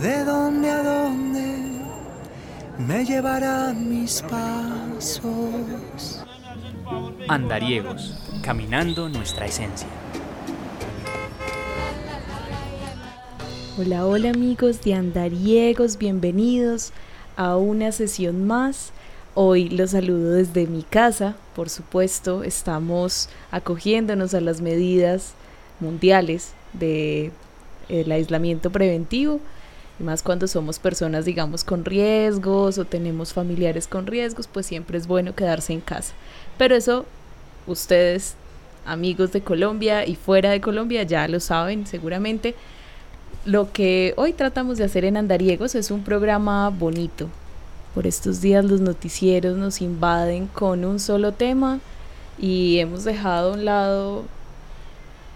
de dónde a dónde me llevarán mis pasos. Andariegos, caminando nuestra esencia. Hola, hola amigos de Andariegos, bienvenidos a una sesión más. Hoy los saludo desde mi casa, por supuesto, estamos acogiéndonos a las medidas mundiales de el aislamiento preventivo, más cuando somos personas, digamos, con riesgos o tenemos familiares con riesgos, pues siempre es bueno quedarse en casa. Pero eso ustedes, amigos de Colombia y fuera de Colombia, ya lo saben seguramente. Lo que hoy tratamos de hacer en Andariegos es un programa bonito. Por estos días los noticieros nos invaden con un solo tema y hemos dejado a un lado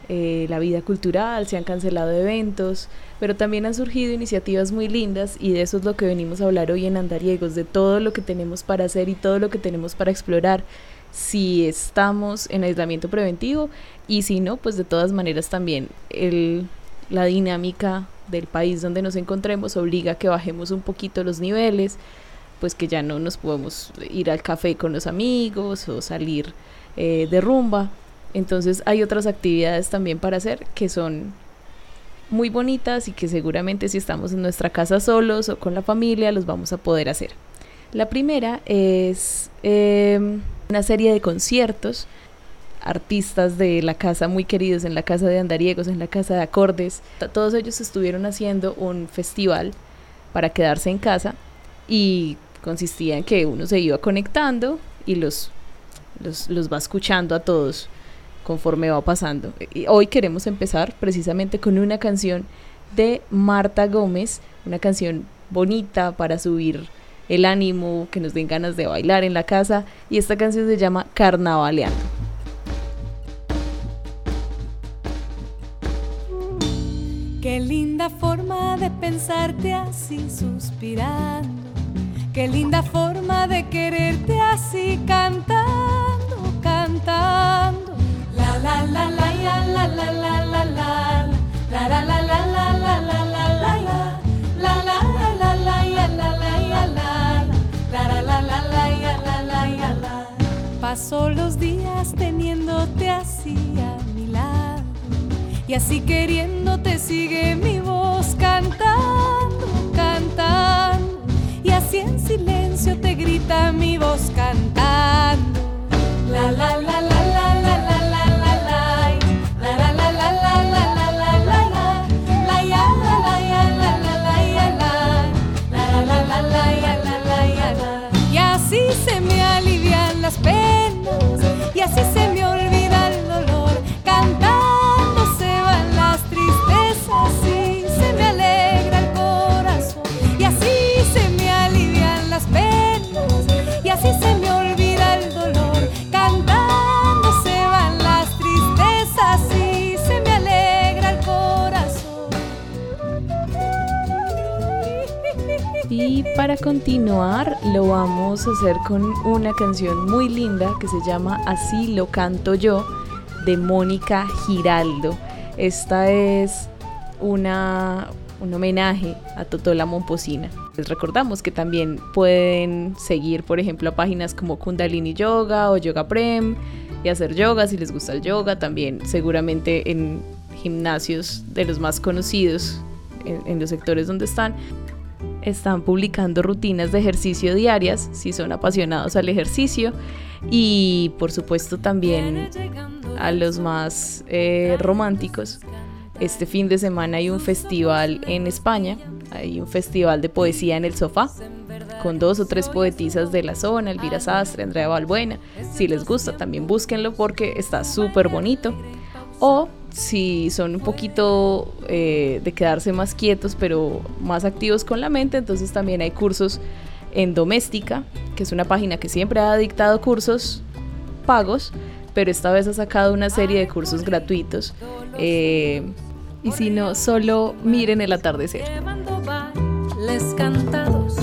eh, la vida cultural, se han cancelado eventos, pero también han surgido iniciativas muy lindas y de eso es lo que venimos a hablar hoy en Andariegos, de todo lo que tenemos para hacer y todo lo que tenemos para explorar si estamos en aislamiento preventivo y si no, pues de todas maneras también la dinámica del país donde nos encontremos obliga a que bajemos un poquito los niveles, pues que ya no nos podemos ir al café con los amigos o salir eh, de rumba. Entonces hay otras actividades también para hacer que son muy bonitas y que seguramente si estamos en nuestra casa solos o con la familia los vamos a poder hacer. La primera es em, una serie de conciertos artistas de la casa muy queridos en la casa de andariegos, en la casa de acordes. Todos ellos estuvieron haciendo un festival para quedarse en casa y consistía en que uno se iba conectando y los, los, los va escuchando a todos conforme va pasando. Y hoy queremos empezar precisamente con una canción de Marta Gómez, una canción bonita para subir el ánimo, que nos den ganas de bailar en la casa y esta canción se llama Carnavaleando. Qué linda forma de pensarte así suspirando. Qué linda forma de quererte así cantando, cantando. Paso los días teniéndote así a mi lado y así queriéndote sigue mi voz cantando, cantando. Y así en silencio te grita mi voz cantando. La la la continuar lo vamos a hacer con una canción muy linda que se llama Así lo canto yo de Mónica Giraldo. Esta es una, un homenaje a Totola Momposina. Les recordamos que también pueden seguir, por ejemplo, a páginas como Kundalini Yoga o Yoga Prem y hacer yoga si les gusta el yoga. También seguramente en gimnasios de los más conocidos en los sectores donde están están publicando rutinas de ejercicio diarias si son apasionados al ejercicio y por supuesto también a los más eh, románticos. Este fin de semana hay un festival en España, hay un festival de poesía en el sofá con dos o tres poetisas de la zona, Elvira Sastre, Andrea Balbuena. Si les gusta también búsquenlo porque está súper bonito. O si son un poquito eh, de quedarse más quietos pero más activos con la mente, entonces también hay cursos en Doméstica, que es una página que siempre ha dictado cursos pagos, pero esta vez ha sacado una serie de cursos gratuitos. Eh, y si no, solo miren el atardecer. Bailes cantados,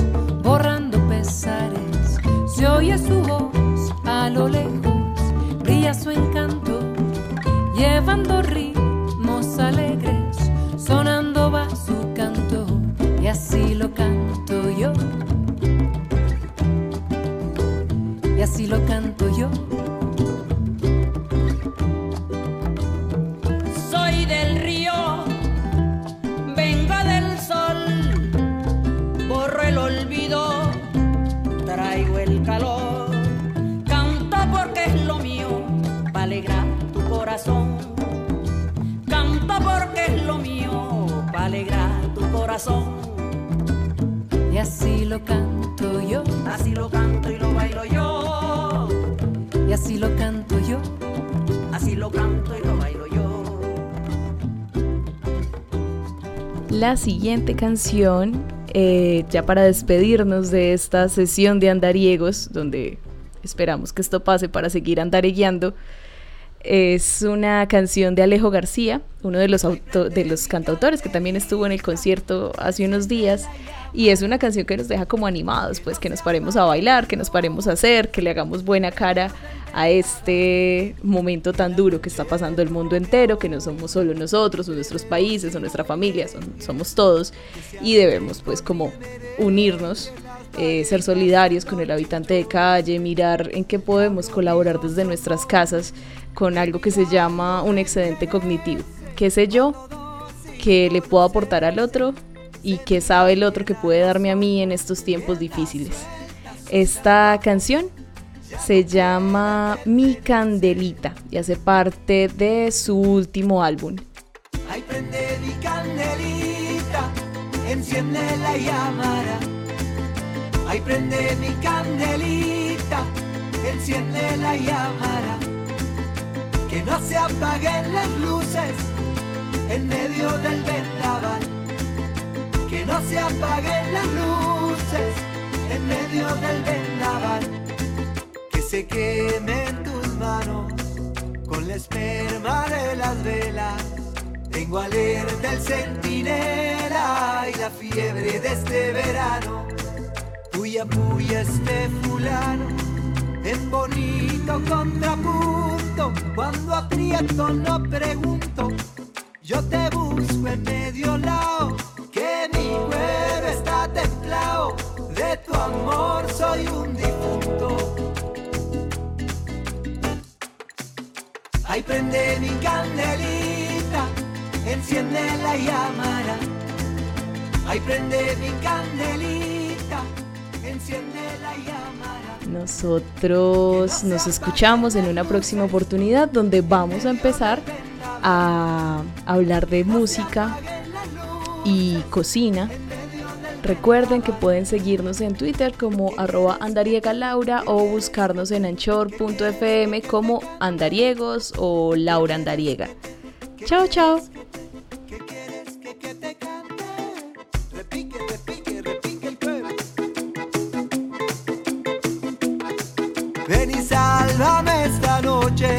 borrando pesares, se oye su voz a lo lejos, brilla su encanto, llevando ritmos alegres, sonando va su canto y así lo canto yo. Y así lo canto yo. Corazón. Y así lo canto yo, Así lo canto y lo bailo yo. y así lo canto yo. Así lo canto y lo bailo yo. La siguiente canción, eh, ya para despedirnos de esta sesión de andariegos, donde esperamos que esto pase para seguir andaregueando, es una canción de Alejo García, uno de los, auto- de los cantautores que también estuvo en el concierto hace unos días. Y es una canción que nos deja como animados, pues que nos paremos a bailar, que nos paremos a hacer, que le hagamos buena cara a este momento tan duro que está pasando el mundo entero, que no somos solo nosotros, o nuestros países, o nuestra familia, somos todos. Y debemos pues como unirnos, eh, ser solidarios con el habitante de calle, mirar en qué podemos colaborar desde nuestras casas con algo que se llama un excedente cognitivo. ¿Qué sé yo? que le puedo aportar al otro y que sabe el otro que puede darme a mí en estos tiempos difíciles. Esta canción se llama Mi Candelita y hace parte de su último álbum. Prende mi candelita, enciende la. Ay, prende mi candelita, enciende la llamara. Que no se apaguen las luces en medio del vendaval. Que no se apaguen las luces en medio del vendaval. Que se quemen tus manos con la esperma de las velas. Tengo alerta el centinela y la fiebre de este verano. Puya, puya este fulano, en bonito contrapunto. Cuando aprieto no pregunto, yo te busco en medio lado, que mi cuero está templado. De tu amor soy un difunto. Ay, prende mi candelita, enciende la llamara. Ay, prende mi candelita. Nosotros nos escuchamos en una próxima oportunidad donde vamos a empezar a hablar de música y cocina. Recuerden que pueden seguirnos en Twitter como arroba andariegalaura o buscarnos en anchor.fm como andariegos o Laura Andariega. Chao, chao. Ven y sálvame esta noche.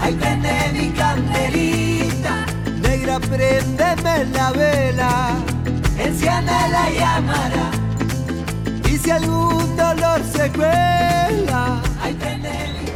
Ay, prende mi candelita. Negra, préndeme la vela. Enciende la llamara. Y si algún dolor se cuela, ay, prende mi